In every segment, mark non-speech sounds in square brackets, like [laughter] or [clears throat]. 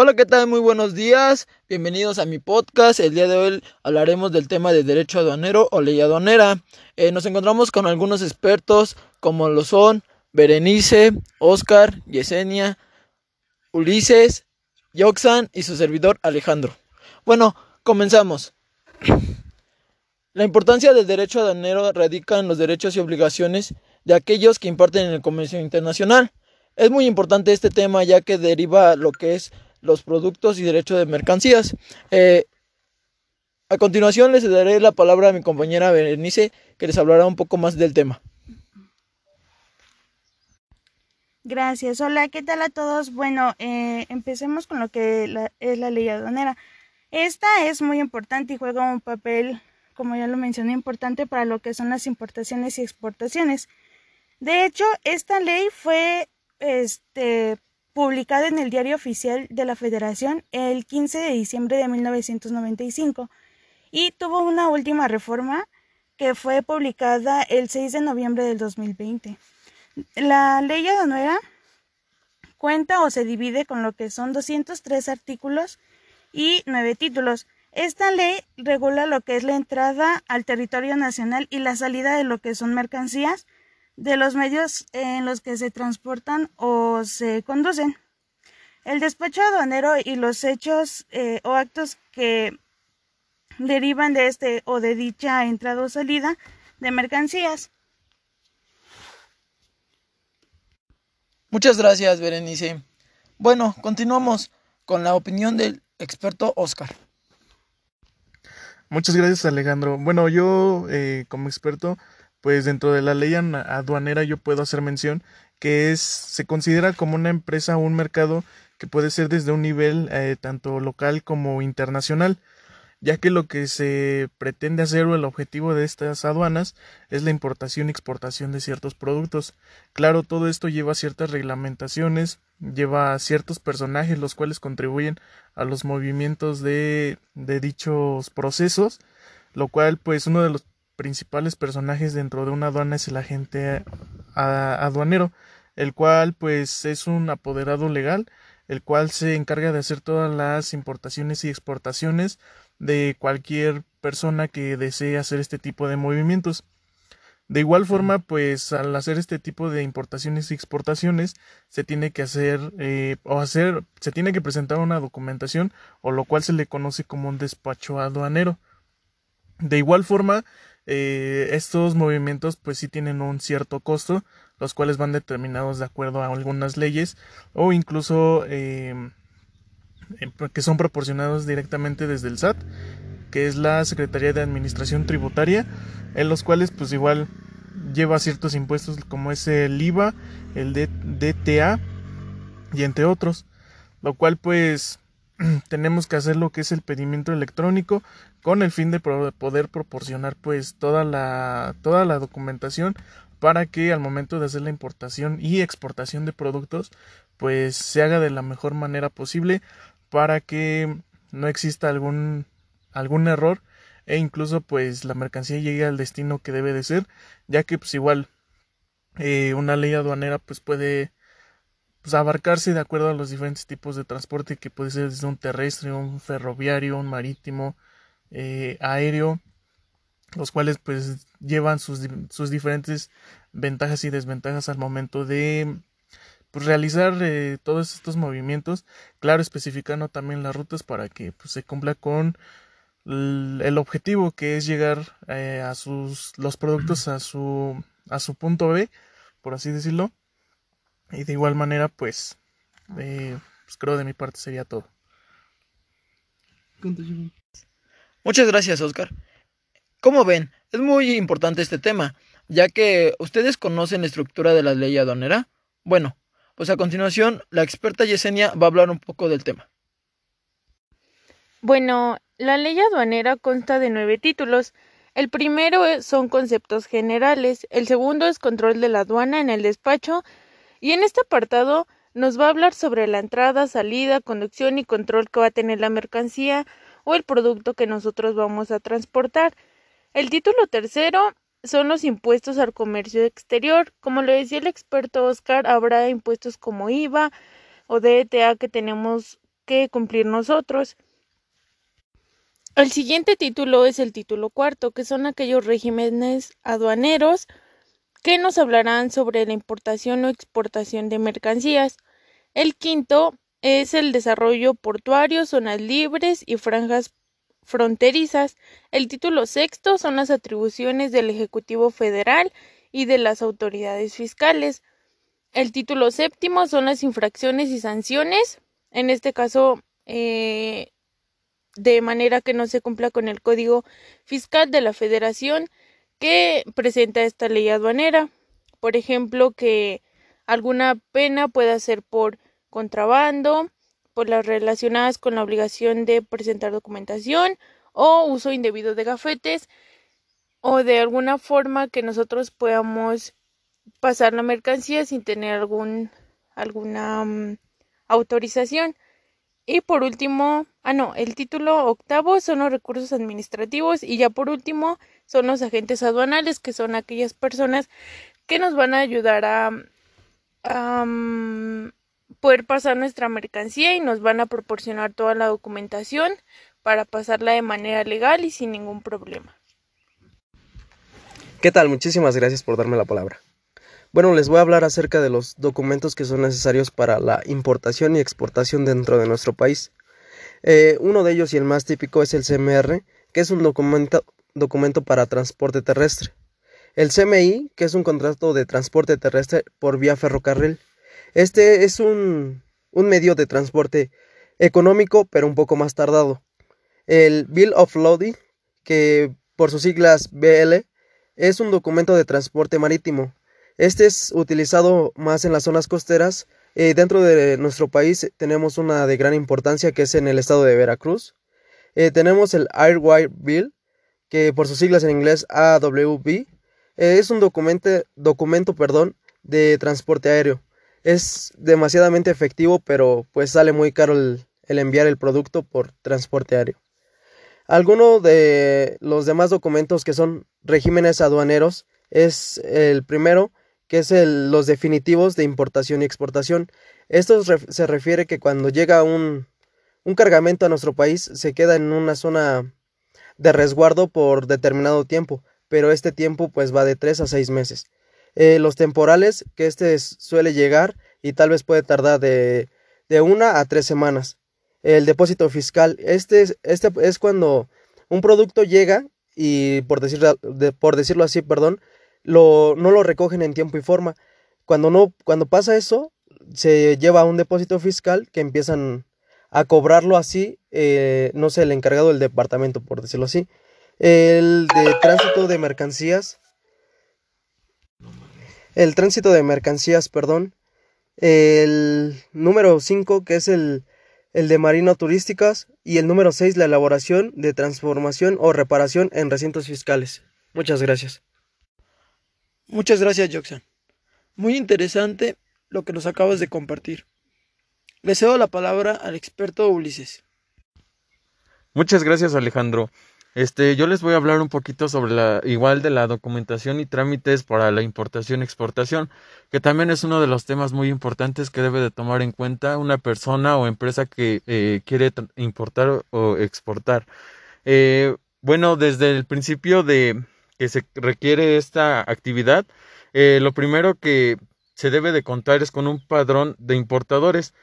Hola, ¿qué tal? Muy buenos días. Bienvenidos a mi podcast. El día de hoy hablaremos del tema de derecho aduanero o ley aduanera. Eh, nos encontramos con algunos expertos como lo son Berenice, Oscar, Yesenia, Ulises, Yoxan y su servidor Alejandro. Bueno, comenzamos. La importancia del derecho aduanero radica en los derechos y obligaciones de aquellos que imparten en el comercio internacional. Es muy importante este tema ya que deriva lo que es los productos y derechos de mercancías. Eh, a continuación les daré la palabra a mi compañera Berenice, que les hablará un poco más del tema. Gracias. Hola, ¿qué tal a todos? Bueno, eh, empecemos con lo que es la ley aduanera. Esta es muy importante y juega un papel, como ya lo mencioné, importante para lo que son las importaciones y exportaciones. De hecho, esta ley fue este, publicada en el Diario Oficial de la Federación el 15 de diciembre de 1995 y tuvo una última reforma que fue publicada el 6 de noviembre del 2020. La ley aduanera cuenta o se divide con lo que son 203 artículos y 9 títulos. Esta ley regula lo que es la entrada al territorio nacional y la salida de lo que son mercancías, de los medios en los que se transportan o se conducen. El despacho aduanero y los hechos eh, o actos que derivan de este o de dicha entrada o salida de mercancías. Muchas gracias, Berenice. Bueno, continuamos con la opinión del experto Oscar. Muchas gracias, Alejandro. Bueno, yo eh, como experto pues dentro de la ley aduanera yo puedo hacer mención que es se considera como una empresa o un mercado que puede ser desde un nivel eh, tanto local como internacional, ya que lo que se pretende hacer o el objetivo de estas aduanas es la importación y exportación de ciertos productos. Claro, todo esto lleva ciertas reglamentaciones, lleva ciertos personajes los cuales contribuyen a los movimientos de, de dichos procesos, lo cual pues uno de los principales personajes dentro de una aduana es el agente aduanero, el cual pues es un apoderado legal, el cual se encarga de hacer todas las importaciones y exportaciones de cualquier persona que desee hacer este tipo de movimientos. De igual forma, pues al hacer este tipo de importaciones y exportaciones, se tiene que hacer eh, o hacer, se tiene que presentar una documentación o lo cual se le conoce como un despacho aduanero. De igual forma, eh, estos movimientos pues sí tienen un cierto costo, los cuales van determinados de acuerdo a algunas leyes o incluso em, em, que son proporcionados directamente desde el SAT, que es la Secretaría de Administración Tributaria, en los cuales pues igual lleva ciertos impuestos como es el IVA, el DTA y entre otros, lo cual pues [clears throat] tenemos que hacer lo que es el pedimiento electrónico con el fin de poder proporcionar pues toda la toda la documentación para que al momento de hacer la importación y exportación de productos pues se haga de la mejor manera posible para que no exista algún algún error e incluso pues la mercancía llegue al destino que debe de ser ya que pues igual eh, una ley aduanera pues puede pues, abarcarse de acuerdo a los diferentes tipos de transporte que puede ser desde un terrestre, un ferroviario, un marítimo, eh, aéreo, los cuales pues llevan sus, sus, diferentes ventajas y desventajas al momento de pues, realizar eh, todos estos movimientos, claro, especificando también las rutas para que pues, se cumpla con el objetivo que es llegar eh, a sus los productos a su a su punto B, por así decirlo, y de igual manera, pues, eh, pues creo de mi parte sería todo. Muchas gracias, Oscar. Como ven, es muy importante este tema, ya que ustedes conocen la estructura de la ley aduanera. Bueno, pues a continuación, la experta Yesenia va a hablar un poco del tema. Bueno, la ley aduanera consta de nueve títulos. El primero son conceptos generales, el segundo es control de la aduana en el despacho, y en este apartado nos va a hablar sobre la entrada, salida, conducción y control que va a tener la mercancía o el producto que nosotros vamos a transportar. El título tercero son los impuestos al comercio exterior. Como lo decía el experto Oscar, habrá impuestos como IVA o DTA que tenemos que cumplir nosotros. El siguiente título es el título cuarto, que son aquellos regímenes aduaneros que nos hablarán sobre la importación o exportación de mercancías. El quinto es el desarrollo portuario, zonas libres y franjas fronterizas. El título sexto son las atribuciones del Ejecutivo Federal y de las autoridades fiscales. El título séptimo son las infracciones y sanciones. En este caso, eh, de manera que no se cumpla con el Código Fiscal de la Federación que presenta esta ley aduanera. Por ejemplo, que alguna pena pueda ser por contrabando, por las relacionadas con la obligación de presentar documentación o uso indebido de gafetes o de alguna forma que nosotros podamos pasar la mercancía sin tener algún alguna mm, autorización. Y por último, ah no, el título octavo son los recursos administrativos y ya por último son los agentes aduanales que son aquellas personas que nos van a ayudar a, mm, poder pasar nuestra mercancía y nos van a proporcionar toda la documentación para pasarla de manera legal y sin ningún problema. ¿Qué tal? Muchísimas gracias por darme la palabra. Bueno, les voy a hablar acerca de los documentos que son necesarios para la importación y exportación dentro de nuestro país. Eh, uno de ellos y el más típico es el CMR, que es un documento, documento para transporte terrestre. El CMI, que es un contrato de transporte terrestre por vía ferrocarril. Este es un, un medio de transporte económico, pero un poco más tardado. El Bill of Loading, que por sus siglas BL, es un documento de transporte marítimo. Este es utilizado más en las zonas costeras. Eh, dentro de nuestro país tenemos una de gran importancia que es en el estado de Veracruz. Eh, tenemos el Airwire Bill, que por sus siglas en inglés AWB, eh, es un documento, documento perdón, de transporte aéreo. Es demasiadamente efectivo, pero pues sale muy caro el enviar el producto por transporte aéreo. Algunos de los demás documentos que son regímenes aduaneros es el primero, que es el, los definitivos de importación y exportación. Esto se refiere que cuando llega un, un cargamento a nuestro país se queda en una zona de resguardo por determinado tiempo, pero este tiempo pues va de 3 a 6 meses. Eh, los temporales, que este suele llegar y tal vez puede tardar de, de una a tres semanas el depósito fiscal. Este es, este es cuando un producto llega y por decirlo, por decirlo así, perdón, lo, no lo recogen en tiempo y forma. Cuando, no, cuando pasa eso, se lleva a un depósito fiscal que empiezan a cobrarlo así, eh, no sé, el encargado del departamento, por decirlo así. El de tránsito de mercancías. El tránsito de mercancías, perdón. El número 5, que es el el de marino turísticas y el número 6 la elaboración de transformación o reparación en recintos fiscales. Muchas gracias. Muchas gracias, Joxan. Muy interesante lo que nos acabas de compartir. Le cedo la palabra al experto Ulises. Muchas gracias, Alejandro. Este, yo les voy a hablar un poquito sobre la igual de la documentación y trámites para la importación exportación, que también es uno de los temas muy importantes que debe de tomar en cuenta una persona o empresa que eh, quiere importar o exportar. Eh, bueno, desde el principio de que se requiere esta actividad, eh, lo primero que se debe de contar es con un padrón de importadores.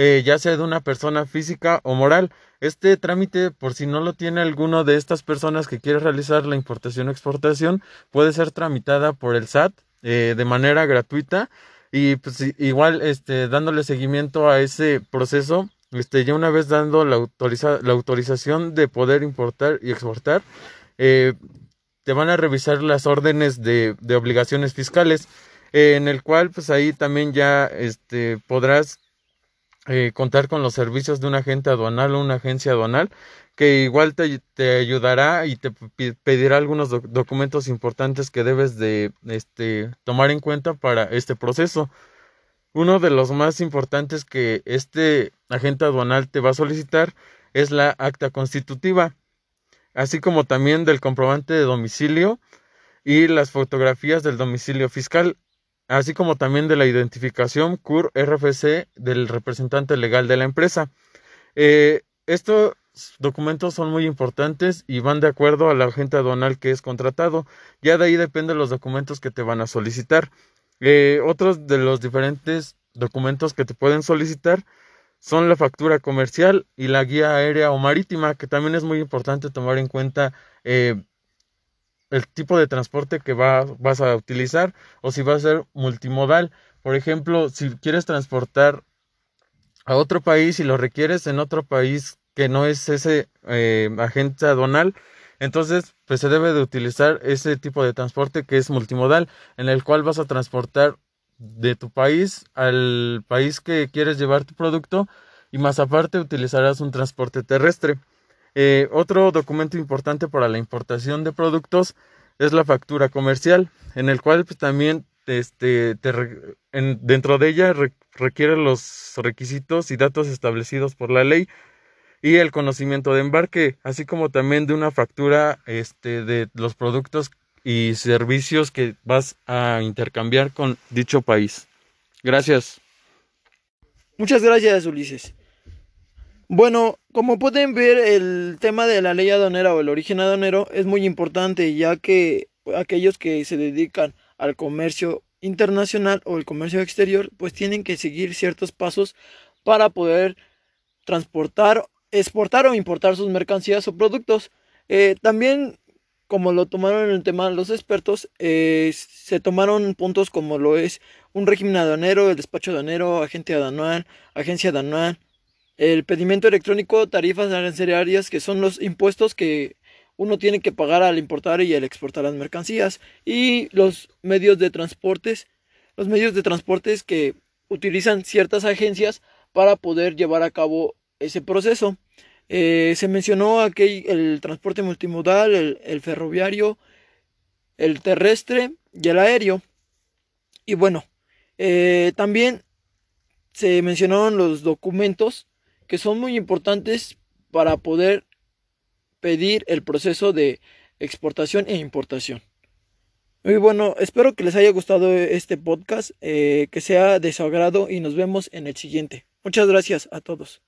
Eh, ya sea de una persona física o moral. Este trámite, por si no lo tiene alguno de estas personas que quiere realizar la importación o exportación, puede ser tramitada por el SAT eh, de manera gratuita y pues igual este dándole seguimiento a ese proceso este ya una vez dando la, autoriza la autorización de poder importar y exportar eh, te van a revisar las órdenes de, de obligaciones fiscales en el cual pues ahí también ya este podrás eh, contar con los servicios de un agente aduanal o una agencia aduanal que igual te, te ayudará y te pedirá algunos documentos importantes que debes de este, tomar en cuenta para este proceso. Uno de los más importantes que este agente aduanal te va a solicitar es la acta constitutiva, así como también del comprobante de domicilio y las fotografías del domicilio fiscal así como también de la identificación CUR RFC del representante legal de la empresa. Eh, estos documentos son muy importantes y van de acuerdo a la agente aduanal que es contratado. Ya de ahí dependen los documentos que te van a solicitar. Eh, otros de los diferentes documentos que te pueden solicitar son la factura comercial y la guía aérea o marítima, que también es muy importante tomar en cuenta eh, el tipo de transporte que va, vas a utilizar o si va a ser multimodal. Por ejemplo, si quieres transportar a otro país y lo requieres en otro país que no es ese eh, agente aduanal, entonces pues se debe de utilizar ese tipo de transporte que es multimodal, en el cual vas a transportar de tu país al país que quieres llevar tu producto y más aparte utilizarás un transporte terrestre. Eh, otro documento importante para la importación de productos es la factura comercial, en el cual pues, también este, dentro de ella requiere los requisitos y datos establecidos por la ley y el conocimiento de embarque, así como también de una factura este, de los productos y servicios que vas a intercambiar con dicho país. Gracias. Muchas gracias, Ulises. Bueno, como pueden ver, el tema de la ley aduanera o el origen aduanero es muy importante, ya que aquellos que se dedican al comercio internacional o el comercio exterior, pues tienen que seguir ciertos pasos para poder transportar, exportar o importar sus mercancías o productos. Eh, también, como lo tomaron en el tema los expertos, eh, se tomaron puntos como lo es un régimen aduanero, el despacho aduanero, agente aduanal, agencia aduanal, el pedimento electrónico, tarifas arancelarias, que son los impuestos que uno tiene que pagar al importar y al exportar las mercancías y los medios de transportes, los medios de transportes que utilizan ciertas agencias para poder llevar a cabo ese proceso. Eh, se mencionó aquí el transporte multimodal, el, ferroviario, el terrestre y el aéreo. Y bueno, eh, también se mencionaron los documentos que son muy importantes para poder pedir el proceso de exportación e importación. Muy bueno, espero que les haya gustado este podcast, eh, que sea de su agrado y nos vemos en el siguiente. Muchas gracias a todos.